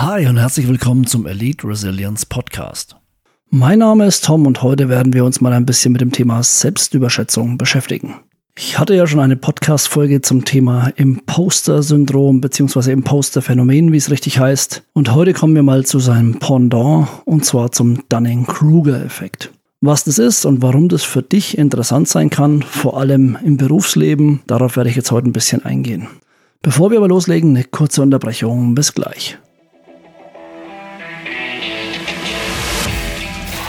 Hi und herzlich willkommen zum Elite Resilience Podcast. Mein Name ist Tom und heute werden wir uns mal ein bisschen mit dem Thema Selbstüberschätzung beschäftigen. Ich hatte ja schon eine Podcast-Folge zum Thema Imposter-Syndrom bzw. Imposter-Phänomen, wie es richtig heißt. Und heute kommen wir mal zu seinem Pendant und zwar zum Dunning-Kruger-Effekt. Was das ist und warum das für dich interessant sein kann, vor allem im Berufsleben, darauf werde ich jetzt heute ein bisschen eingehen. Bevor wir aber loslegen, eine kurze Unterbrechung. Bis gleich.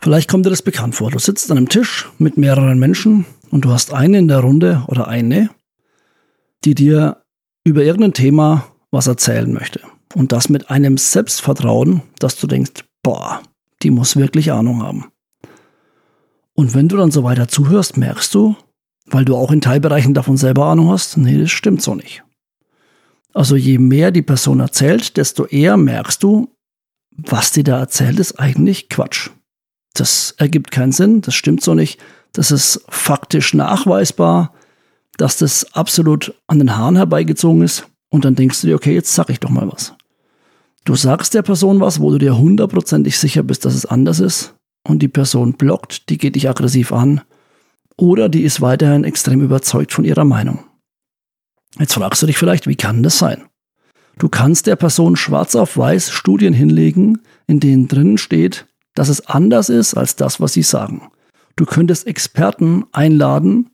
Vielleicht kommt dir das bekannt vor. Du sitzt an einem Tisch mit mehreren Menschen und du hast eine in der Runde oder eine, die dir über irgendein Thema was erzählen möchte. Und das mit einem Selbstvertrauen, dass du denkst, boah, die muss wirklich Ahnung haben. Und wenn du dann so weiter zuhörst, merkst du, weil du auch in Teilbereichen davon selber Ahnung hast, nee, das stimmt so nicht. Also je mehr die Person erzählt, desto eher merkst du, was die da erzählt, ist eigentlich Quatsch. Das ergibt keinen Sinn, das stimmt so nicht. Das ist faktisch nachweisbar, dass das absolut an den Haaren herbeigezogen ist. Und dann denkst du dir, okay, jetzt sag ich doch mal was. Du sagst der Person was, wo du dir hundertprozentig sicher bist, dass es anders ist. Und die Person blockt, die geht dich aggressiv an. Oder die ist weiterhin extrem überzeugt von ihrer Meinung. Jetzt fragst du dich vielleicht, wie kann das sein? Du kannst der Person schwarz auf weiß Studien hinlegen, in denen drinnen steht, dass es anders ist als das, was sie sagen. Du könntest Experten einladen,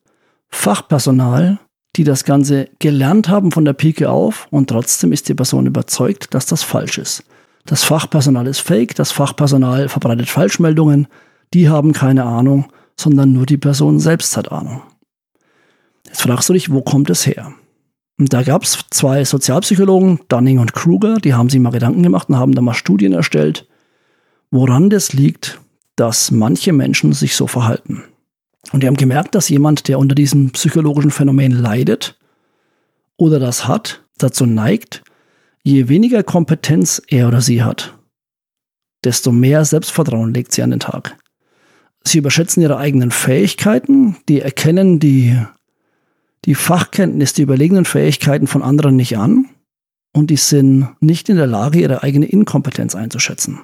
Fachpersonal, die das Ganze gelernt haben von der Pike auf und trotzdem ist die Person überzeugt, dass das falsch ist. Das Fachpersonal ist fake, das Fachpersonal verbreitet Falschmeldungen, die haben keine Ahnung, sondern nur die Person selbst hat Ahnung. Jetzt fragst du dich, wo kommt es her? Und da gab es zwei Sozialpsychologen, Dunning und Kruger, die haben sich mal Gedanken gemacht und haben da mal Studien erstellt, woran das liegt, dass manche Menschen sich so verhalten. Und die haben gemerkt, dass jemand, der unter diesem psychologischen Phänomen leidet oder das hat, dazu neigt, je weniger Kompetenz er oder sie hat, desto mehr Selbstvertrauen legt sie an den Tag. Sie überschätzen ihre eigenen Fähigkeiten, die erkennen die, die Fachkenntnis, die überlegenen Fähigkeiten von anderen nicht an und die sind nicht in der Lage, ihre eigene Inkompetenz einzuschätzen.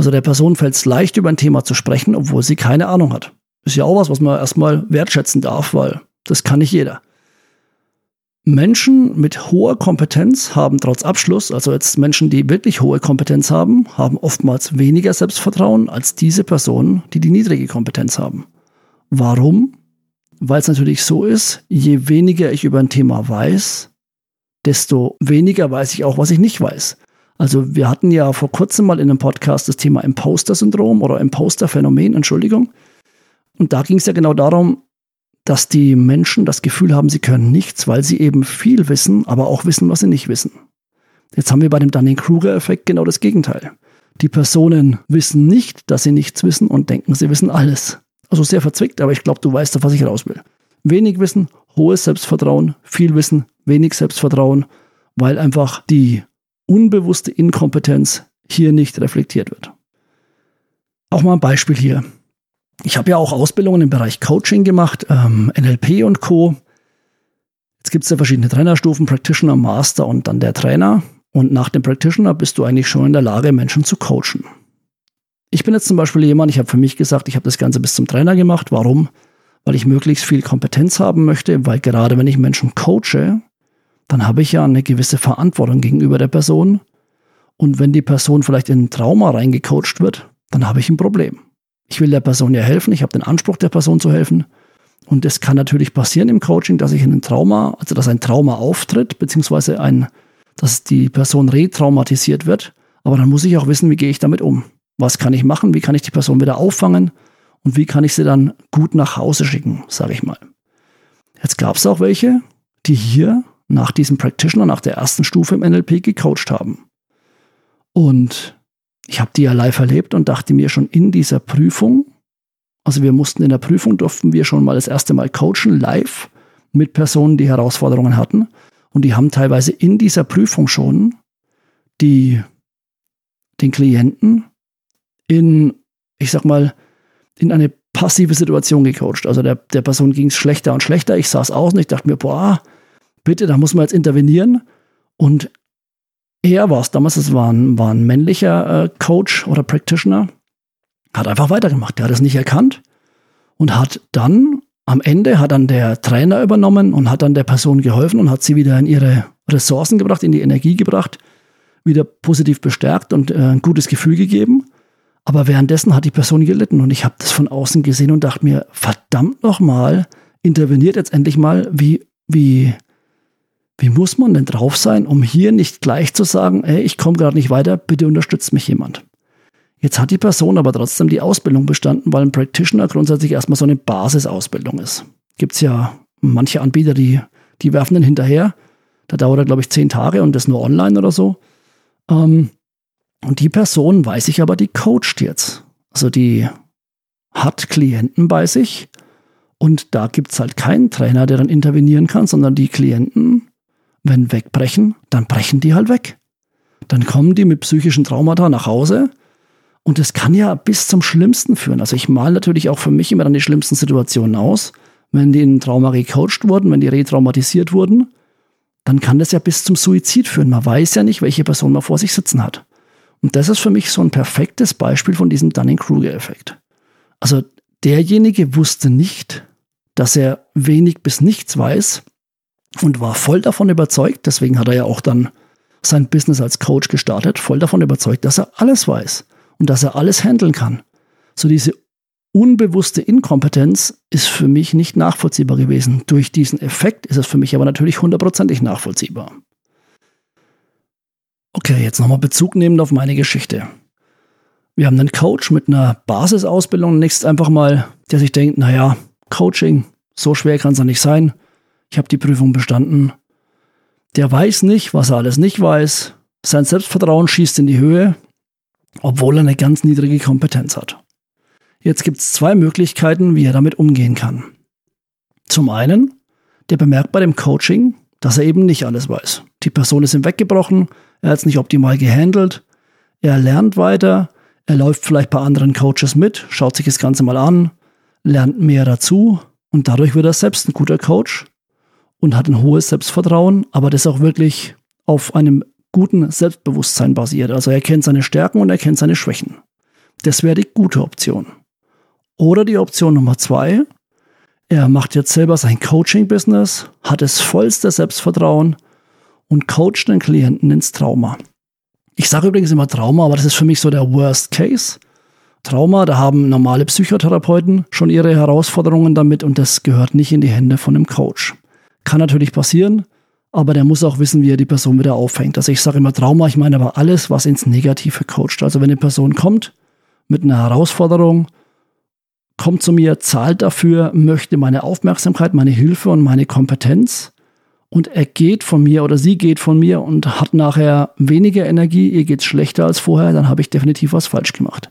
Also der Person fällt es leicht, über ein Thema zu sprechen, obwohl sie keine Ahnung hat. Ist ja auch was, was man erstmal wertschätzen darf, weil das kann nicht jeder. Menschen mit hoher Kompetenz haben trotz Abschluss, also jetzt Menschen, die wirklich hohe Kompetenz haben, haben oftmals weniger Selbstvertrauen als diese Personen, die die niedrige Kompetenz haben. Warum? Weil es natürlich so ist, je weniger ich über ein Thema weiß, desto weniger weiß ich auch, was ich nicht weiß. Also wir hatten ja vor kurzem mal in einem Podcast das Thema Imposter-Syndrom oder Imposter-Phänomen, Entschuldigung. Und da ging es ja genau darum, dass die Menschen das Gefühl haben, sie können nichts, weil sie eben viel wissen, aber auch wissen, was sie nicht wissen. Jetzt haben wir bei dem Dunning-Kruger-Effekt genau das Gegenteil. Die Personen wissen nicht, dass sie nichts wissen und denken, sie wissen alles. Also sehr verzwickt, aber ich glaube, du weißt, auf was ich raus will. Wenig Wissen, hohes Selbstvertrauen, viel Wissen, wenig Selbstvertrauen, weil einfach die unbewusste Inkompetenz hier nicht reflektiert wird. Auch mal ein Beispiel hier. Ich habe ja auch Ausbildungen im Bereich Coaching gemacht, ähm, NLP und Co. Jetzt gibt es ja verschiedene Trainerstufen, Practitioner, Master und dann der Trainer. Und nach dem Practitioner bist du eigentlich schon in der Lage, Menschen zu coachen. Ich bin jetzt zum Beispiel jemand, ich habe für mich gesagt, ich habe das Ganze bis zum Trainer gemacht. Warum? Weil ich möglichst viel Kompetenz haben möchte, weil gerade wenn ich Menschen coache, dann habe ich ja eine gewisse Verantwortung gegenüber der Person. Und wenn die Person vielleicht in ein Trauma reingecoacht wird, dann habe ich ein Problem. Ich will der Person ja helfen, ich habe den Anspruch der Person zu helfen. Und es kann natürlich passieren im Coaching, dass ich in ein Trauma, also dass ein Trauma auftritt, beziehungsweise ein, dass die Person retraumatisiert wird. Aber dann muss ich auch wissen, wie gehe ich damit um? Was kann ich machen? Wie kann ich die Person wieder auffangen? Und wie kann ich sie dann gut nach Hause schicken, sage ich mal. Jetzt gab es auch welche, die hier nach diesem Practitioner, nach der ersten Stufe im NLP gecoacht haben. Und ich habe die ja live erlebt und dachte mir schon in dieser Prüfung, also wir mussten in der Prüfung, durften wir schon mal das erste Mal coachen, live mit Personen, die Herausforderungen hatten. Und die haben teilweise in dieser Prüfung schon die, den Klienten in, ich sag mal, in eine passive Situation gecoacht. Also der, der Person ging es schlechter und schlechter. Ich saß aus und ich dachte mir, boah, bitte, da muss man jetzt intervenieren. Und er war es damals, es war ein, war ein männlicher äh, Coach oder Practitioner, hat einfach weitergemacht. Der hat es nicht erkannt und hat dann am Ende hat dann der Trainer übernommen und hat dann der Person geholfen und hat sie wieder in ihre Ressourcen gebracht, in die Energie gebracht, wieder positiv bestärkt und äh, ein gutes Gefühl gegeben. Aber währenddessen hat die Person gelitten und ich habe das von außen gesehen und dachte mir, verdammt nochmal, interveniert jetzt endlich mal, wie, wie, wie muss man denn drauf sein, um hier nicht gleich zu sagen, ey, ich komme gerade nicht weiter, bitte unterstützt mich jemand. Jetzt hat die Person aber trotzdem die Ausbildung bestanden, weil ein Practitioner grundsätzlich erstmal so eine Basisausbildung ist. Gibt es ja manche Anbieter, die, die werfen den hinterher. Da dauert er, glaube ich, zehn Tage und das nur online oder so. Ähm, und die Person, weiß ich aber, die coacht jetzt. Also die hat Klienten bei sich und da gibt es halt keinen Trainer, der dann intervenieren kann, sondern die Klienten, wenn wegbrechen, dann brechen die halt weg. Dann kommen die mit psychischen Traumata nach Hause und das kann ja bis zum Schlimmsten führen. Also ich male natürlich auch für mich immer dann die schlimmsten Situationen aus. Wenn die in Trauma gecoacht wurden, wenn die retraumatisiert wurden, dann kann das ja bis zum Suizid führen. Man weiß ja nicht, welche Person man vor sich sitzen hat. Und das ist für mich so ein perfektes Beispiel von diesem Dunning-Kruger-Effekt. Also derjenige wusste nicht, dass er wenig bis nichts weiß und war voll davon überzeugt, deswegen hat er ja auch dann sein Business als Coach gestartet, voll davon überzeugt, dass er alles weiß und dass er alles handeln kann. So diese unbewusste Inkompetenz ist für mich nicht nachvollziehbar gewesen. Durch diesen Effekt ist es für mich aber natürlich hundertprozentig nachvollziehbar. Okay, jetzt nochmal Bezug nehmend auf meine Geschichte. Wir haben einen Coach mit einer Basisausbildung, nächstes einfach mal, der sich denkt, naja, Coaching, so schwer kann es ja nicht sein. Ich habe die Prüfung bestanden. Der weiß nicht, was er alles nicht weiß. Sein Selbstvertrauen schießt in die Höhe obwohl er eine ganz niedrige Kompetenz hat. Jetzt gibt es zwei Möglichkeiten, wie er damit umgehen kann. Zum einen, der bemerkt bei dem Coaching, dass er eben nicht alles weiß. Die Person ist ihm weggebrochen, er hat es nicht optimal gehandelt, er lernt weiter, er läuft vielleicht bei anderen Coaches mit, schaut sich das Ganze mal an, lernt mehr dazu und dadurch wird er selbst ein guter Coach und hat ein hohes Selbstvertrauen, aber das auch wirklich auf einem guten Selbstbewusstsein basiert. Also er kennt seine Stärken und er kennt seine Schwächen. Das wäre die gute Option. Oder die Option Nummer zwei, er macht jetzt selber sein Coaching-Business, hat das vollste Selbstvertrauen und coacht den Klienten ins Trauma. Ich sage übrigens immer Trauma, aber das ist für mich so der Worst Case. Trauma, da haben normale Psychotherapeuten schon ihre Herausforderungen damit und das gehört nicht in die Hände von einem Coach. Kann natürlich passieren, aber der muss auch wissen, wie er die Person wieder auffängt. Also ich sage immer Trauma, ich meine aber alles, was ins Negative coacht. Also wenn eine Person kommt mit einer Herausforderung, kommt zu mir, zahlt dafür, möchte meine Aufmerksamkeit, meine Hilfe und meine Kompetenz und er geht von mir oder sie geht von mir und hat nachher weniger Energie, ihr geht schlechter als vorher, dann habe ich definitiv was falsch gemacht.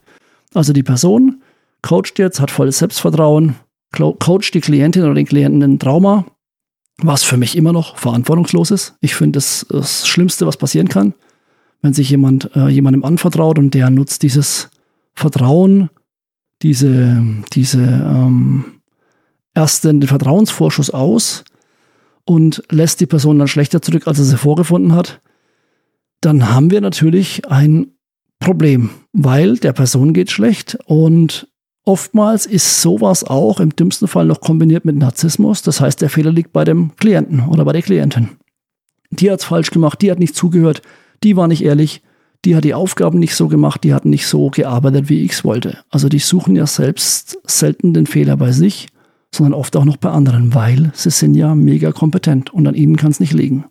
Also die Person coacht jetzt, hat volles Selbstvertrauen, coacht die Klientin oder den Klienten ein Trauma, was für mich immer noch verantwortungslos ist. Ich finde, das ist das Schlimmste, was passieren kann, wenn sich jemand äh, jemandem anvertraut und der nutzt dieses Vertrauen, diese, diese ähm, ersten den Vertrauensvorschuss aus und lässt die Person dann schlechter zurück, als er sie vorgefunden hat, dann haben wir natürlich ein Problem, weil der Person geht schlecht und Oftmals ist sowas auch im dümmsten Fall noch kombiniert mit Narzissmus. Das heißt, der Fehler liegt bei dem Klienten oder bei der Klientin. Die hat es falsch gemacht, die hat nicht zugehört, die war nicht ehrlich, die hat die Aufgaben nicht so gemacht, die hat nicht so gearbeitet, wie ich es wollte. Also die suchen ja selbst selten den Fehler bei sich, sondern oft auch noch bei anderen, weil sie sind ja mega kompetent und an ihnen kann es nicht liegen.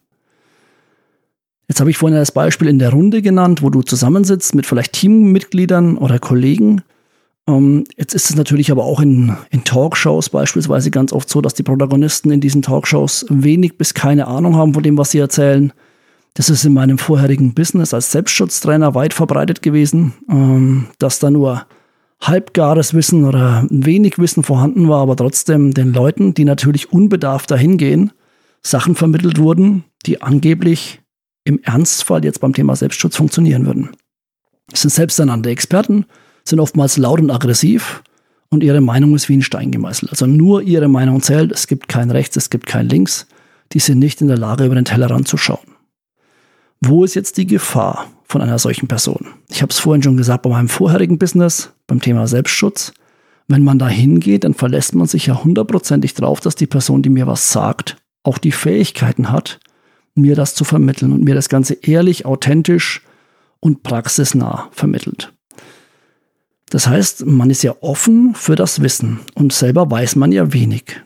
Jetzt habe ich vorhin das Beispiel in der Runde genannt, wo du zusammensitzt mit vielleicht Teammitgliedern oder Kollegen jetzt ist es natürlich aber auch in, in Talkshows beispielsweise ganz oft so, dass die Protagonisten in diesen Talkshows wenig bis keine Ahnung haben von dem, was sie erzählen. Das ist in meinem vorherigen Business als Selbstschutztrainer weit verbreitet gewesen, ähm, dass da nur halbgares Wissen oder wenig Wissen vorhanden war, aber trotzdem den Leuten, die natürlich unbedarft dahin gehen, Sachen vermittelt wurden, die angeblich im Ernstfall jetzt beim Thema Selbstschutz funktionieren würden. Es sind selbsternannte Experten, sind oftmals laut und aggressiv und ihre Meinung ist wie ein Stein gemeißelt. Also nur ihre Meinung zählt, es gibt kein Rechts, es gibt kein Links. Die sind nicht in der Lage, über den Tellerrand zu schauen. Wo ist jetzt die Gefahr von einer solchen Person? Ich habe es vorhin schon gesagt, bei meinem vorherigen Business, beim Thema Selbstschutz. Wenn man da hingeht, dann verlässt man sich ja hundertprozentig drauf, dass die Person, die mir was sagt, auch die Fähigkeiten hat, mir das zu vermitteln und mir das Ganze ehrlich, authentisch und praxisnah vermittelt. Das heißt, man ist ja offen für das Wissen und selber weiß man ja wenig.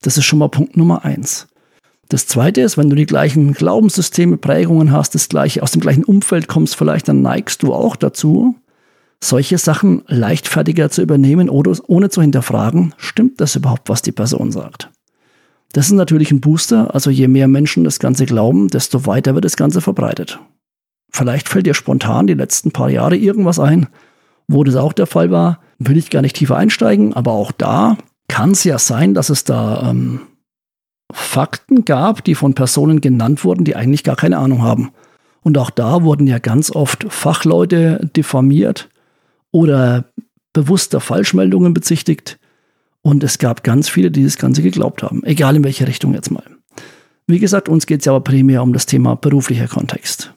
Das ist schon mal Punkt Nummer eins. Das zweite ist, wenn du die gleichen Glaubenssysteme, Prägungen hast, das gleiche, aus dem gleichen Umfeld kommst, vielleicht, dann neigst du auch dazu, solche Sachen leichtfertiger zu übernehmen oder ohne zu hinterfragen, stimmt das überhaupt, was die Person sagt? Das ist natürlich ein Booster, also je mehr Menschen das Ganze glauben, desto weiter wird das Ganze verbreitet. Vielleicht fällt dir spontan die letzten paar Jahre irgendwas ein, wo das auch der Fall war. Will ich gar nicht tiefer einsteigen, aber auch da kann es ja sein, dass es da ähm, Fakten gab, die von Personen genannt wurden, die eigentlich gar keine Ahnung haben. Und auch da wurden ja ganz oft Fachleute diffamiert oder bewusster Falschmeldungen bezichtigt. Und es gab ganz viele, die das Ganze geglaubt haben, egal in welche Richtung jetzt mal. Wie gesagt, uns geht es ja aber primär um das Thema beruflicher Kontext.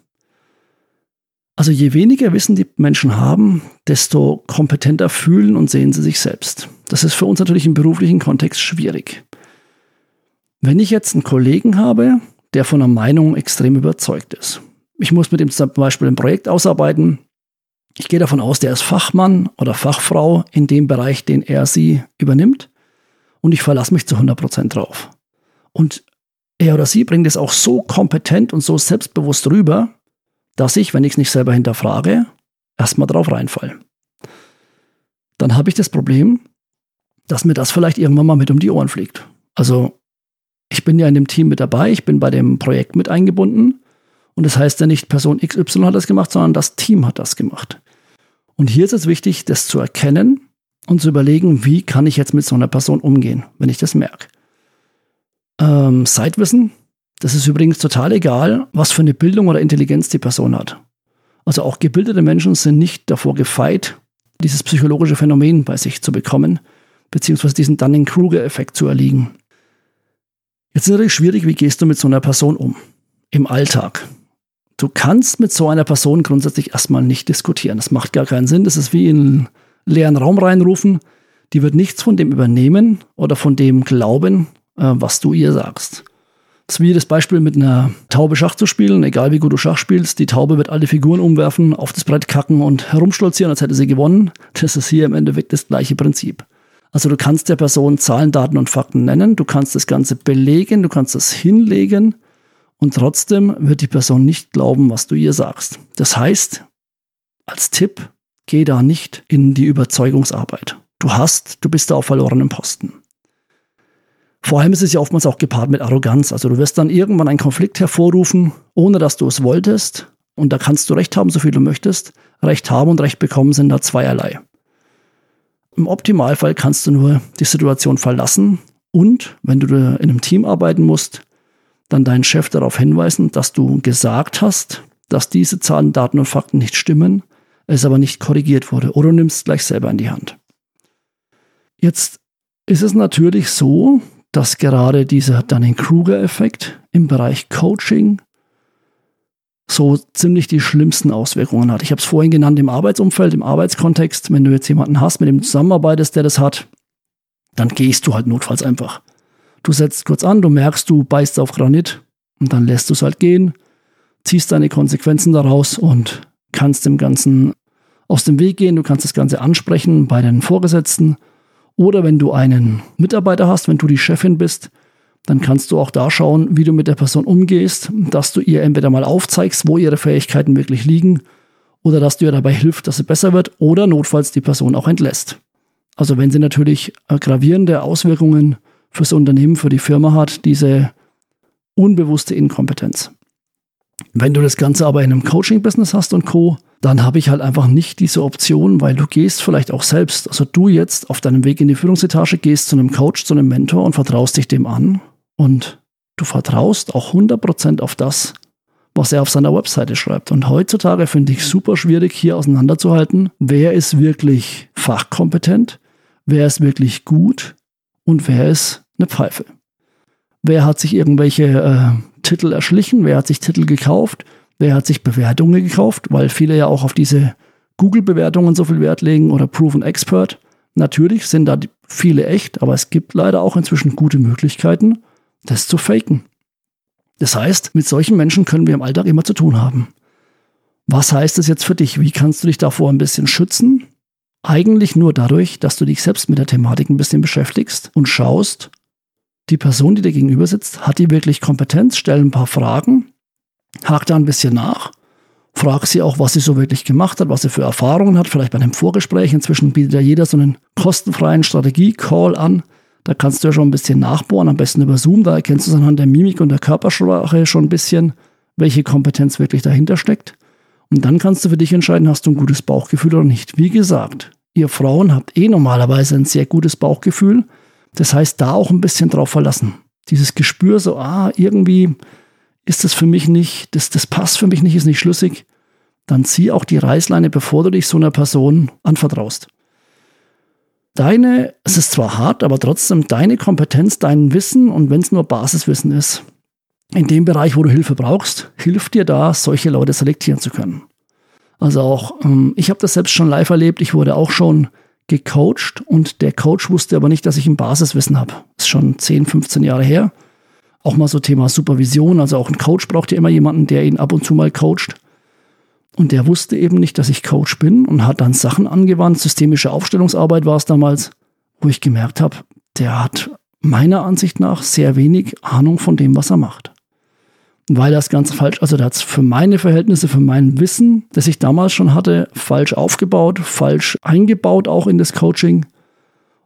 Also je weniger Wissen die Menschen haben, desto kompetenter fühlen und sehen sie sich selbst. Das ist für uns natürlich im beruflichen Kontext schwierig. Wenn ich jetzt einen Kollegen habe, der von einer Meinung extrem überzeugt ist, ich muss mit ihm zum Beispiel ein Projekt ausarbeiten, ich gehe davon aus, der ist Fachmann oder Fachfrau in dem Bereich, den er sie übernimmt und ich verlasse mich zu 100% drauf. Und er oder sie bringt es auch so kompetent und so selbstbewusst rüber, dass ich, wenn ich es nicht selber hinterfrage, erstmal drauf reinfall. Dann habe ich das Problem, dass mir das vielleicht irgendwann mal mit um die Ohren fliegt. Also ich bin ja in dem Team mit dabei, ich bin bei dem Projekt mit eingebunden. Und das heißt ja nicht, Person XY hat das gemacht, sondern das Team hat das gemacht. Und hier ist es wichtig, das zu erkennen und zu überlegen, wie kann ich jetzt mit so einer Person umgehen, wenn ich das merke. Ähm, Zeitwissen das ist übrigens total egal, was für eine Bildung oder Intelligenz die Person hat. Also auch gebildete Menschen sind nicht davor gefeit, dieses psychologische Phänomen bei sich zu bekommen, beziehungsweise diesen Dunning-Kruger-Effekt zu erliegen. Jetzt ist es natürlich schwierig, wie gehst du mit so einer Person um? Im Alltag. Du kannst mit so einer Person grundsätzlich erstmal nicht diskutieren. Das macht gar keinen Sinn. Das ist wie in einen leeren Raum reinrufen. Die wird nichts von dem übernehmen oder von dem glauben, äh, was du ihr sagst. Das ist wie das Beispiel mit einer Taube Schach zu spielen, egal wie gut du Schach spielst. Die Taube wird alle Figuren umwerfen, auf das Brett kacken und herumstolzieren, als hätte sie gewonnen. Das ist hier im Endeffekt das gleiche Prinzip. Also du kannst der Person Zahlen, Daten und Fakten nennen, du kannst das Ganze belegen, du kannst das hinlegen und trotzdem wird die Person nicht glauben, was du ihr sagst. Das heißt, als Tipp, geh da nicht in die Überzeugungsarbeit. Du hast, du bist da auf verlorenem Posten. Vor allem ist es ja oftmals auch gepaart mit Arroganz. Also du wirst dann irgendwann einen Konflikt hervorrufen, ohne dass du es wolltest. Und da kannst du Recht haben, so viel du möchtest. Recht haben und Recht bekommen sind da zweierlei. Im Optimalfall kannst du nur die Situation verlassen und, wenn du in einem Team arbeiten musst, dann deinen Chef darauf hinweisen, dass du gesagt hast, dass diese Zahlen, Daten und Fakten nicht stimmen, es aber nicht korrigiert wurde. Oder du nimmst gleich selber in die Hand. Jetzt ist es natürlich so, dass gerade dieser Dunning-Kruger-Effekt im Bereich Coaching so ziemlich die schlimmsten Auswirkungen hat. Ich habe es vorhin genannt im Arbeitsumfeld, im Arbeitskontext. Wenn du jetzt jemanden hast, mit dem du zusammenarbeitest, der das hat, dann gehst du halt notfalls einfach. Du setzt kurz an, du merkst, du beißt auf Granit und dann lässt du es halt gehen, ziehst deine Konsequenzen daraus und kannst dem Ganzen aus dem Weg gehen. Du kannst das Ganze ansprechen bei den Vorgesetzten oder wenn du einen Mitarbeiter hast, wenn du die Chefin bist, dann kannst du auch da schauen, wie du mit der Person umgehst, dass du ihr entweder mal aufzeigst, wo ihre Fähigkeiten wirklich liegen oder dass du ihr dabei hilft, dass sie besser wird oder notfalls die Person auch entlässt. Also wenn sie natürlich äh, gravierende Auswirkungen fürs Unternehmen, für die Firma hat, diese unbewusste Inkompetenz. Wenn du das Ganze aber in einem Coaching-Business hast und Co., dann habe ich halt einfach nicht diese Option, weil du gehst vielleicht auch selbst, also du jetzt auf deinem Weg in die Führungsetage gehst zu einem Coach, zu einem Mentor und vertraust dich dem an und du vertraust auch 100% auf das, was er auf seiner Webseite schreibt. Und heutzutage finde ich super schwierig, hier auseinanderzuhalten, wer ist wirklich fachkompetent, wer ist wirklich gut und wer ist eine Pfeife. Wer hat sich irgendwelche äh, Titel erschlichen, wer hat sich Titel gekauft, wer hat sich Bewertungen gekauft, weil viele ja auch auf diese Google-Bewertungen so viel Wert legen oder Proven Expert. Natürlich sind da viele echt, aber es gibt leider auch inzwischen gute Möglichkeiten, das zu faken. Das heißt, mit solchen Menschen können wir im Alltag immer zu tun haben. Was heißt das jetzt für dich? Wie kannst du dich davor ein bisschen schützen? Eigentlich nur dadurch, dass du dich selbst mit der Thematik ein bisschen beschäftigst und schaust, die Person, die dir gegenüber sitzt, hat die wirklich Kompetenz? Stell ein paar Fragen, hak da ein bisschen nach, frag sie auch, was sie so wirklich gemacht hat, was sie für Erfahrungen hat, vielleicht bei einem Vorgespräch. Inzwischen bietet ja jeder so einen kostenfreien Strategie-Call an, da kannst du ja schon ein bisschen nachbohren, am besten über Zoom. Da erkennst du anhand der Mimik und der Körpersprache schon ein bisschen, welche Kompetenz wirklich dahinter steckt. Und dann kannst du für dich entscheiden, hast du ein gutes Bauchgefühl oder nicht. Wie gesagt, ihr Frauen habt eh normalerweise ein sehr gutes Bauchgefühl. Das heißt, da auch ein bisschen drauf verlassen. Dieses Gespür, so, ah, irgendwie ist das für mich nicht, das, das passt für mich nicht, ist nicht schlüssig. Dann zieh auch die Reißleine, bevor du dich so einer Person anvertraust deine, es ist zwar hart, aber trotzdem deine Kompetenz, dein Wissen und wenn es nur Basiswissen ist, in dem Bereich, wo du Hilfe brauchst, hilft dir da, solche Leute selektieren zu können. Also auch, ähm, ich habe das selbst schon live erlebt, ich wurde auch schon gecoacht und der Coach wusste aber nicht, dass ich ein Basiswissen habe. Das ist schon 10, 15 Jahre her. Auch mal so Thema Supervision, also auch ein Coach braucht ja immer jemanden, der ihn ab und zu mal coacht. Und der wusste eben nicht, dass ich Coach bin und hat dann Sachen angewandt. Systemische Aufstellungsarbeit war es damals, wo ich gemerkt habe, der hat meiner Ansicht nach sehr wenig Ahnung von dem, was er macht. Weil das ganz falsch, also der hat es für meine Verhältnisse, für mein Wissen, das ich damals schon hatte, falsch aufgebaut, falsch eingebaut auch in das Coaching.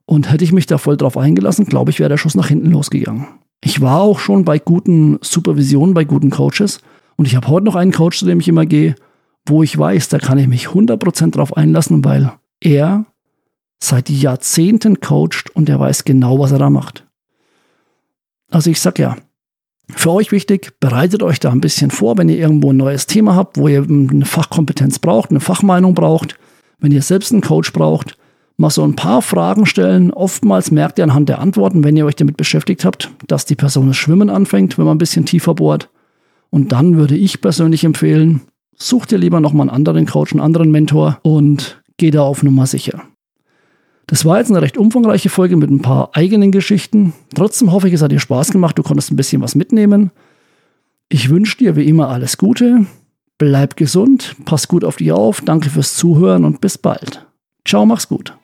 Und hätte ich mich da voll drauf eingelassen, glaube ich, wäre der Schuss nach hinten losgegangen. Ich war auch schon bei guten Supervisionen, bei guten Coaches. Und ich habe heute noch einen Coach, zu dem ich immer gehe wo ich weiß, da kann ich mich 100% drauf einlassen, weil er seit Jahrzehnten coacht und er weiß genau, was er da macht. Also ich sag ja, für euch wichtig, bereitet euch da ein bisschen vor, wenn ihr irgendwo ein neues Thema habt, wo ihr eine Fachkompetenz braucht, eine Fachmeinung braucht, wenn ihr selbst einen Coach braucht, mal so ein paar Fragen stellen. Oftmals merkt ihr anhand der Antworten, wenn ihr euch damit beschäftigt habt, dass die Person das Schwimmen anfängt, wenn man ein bisschen tiefer bohrt. Und dann würde ich persönlich empfehlen, such dir lieber nochmal einen anderen Coach, einen anderen Mentor und geh da auf Nummer sicher. Das war jetzt eine recht umfangreiche Folge mit ein paar eigenen Geschichten. Trotzdem hoffe ich, es hat dir Spaß gemacht. Du konntest ein bisschen was mitnehmen. Ich wünsche dir wie immer alles Gute. Bleib gesund, pass gut auf dich auf. Danke fürs Zuhören und bis bald. Ciao, mach's gut.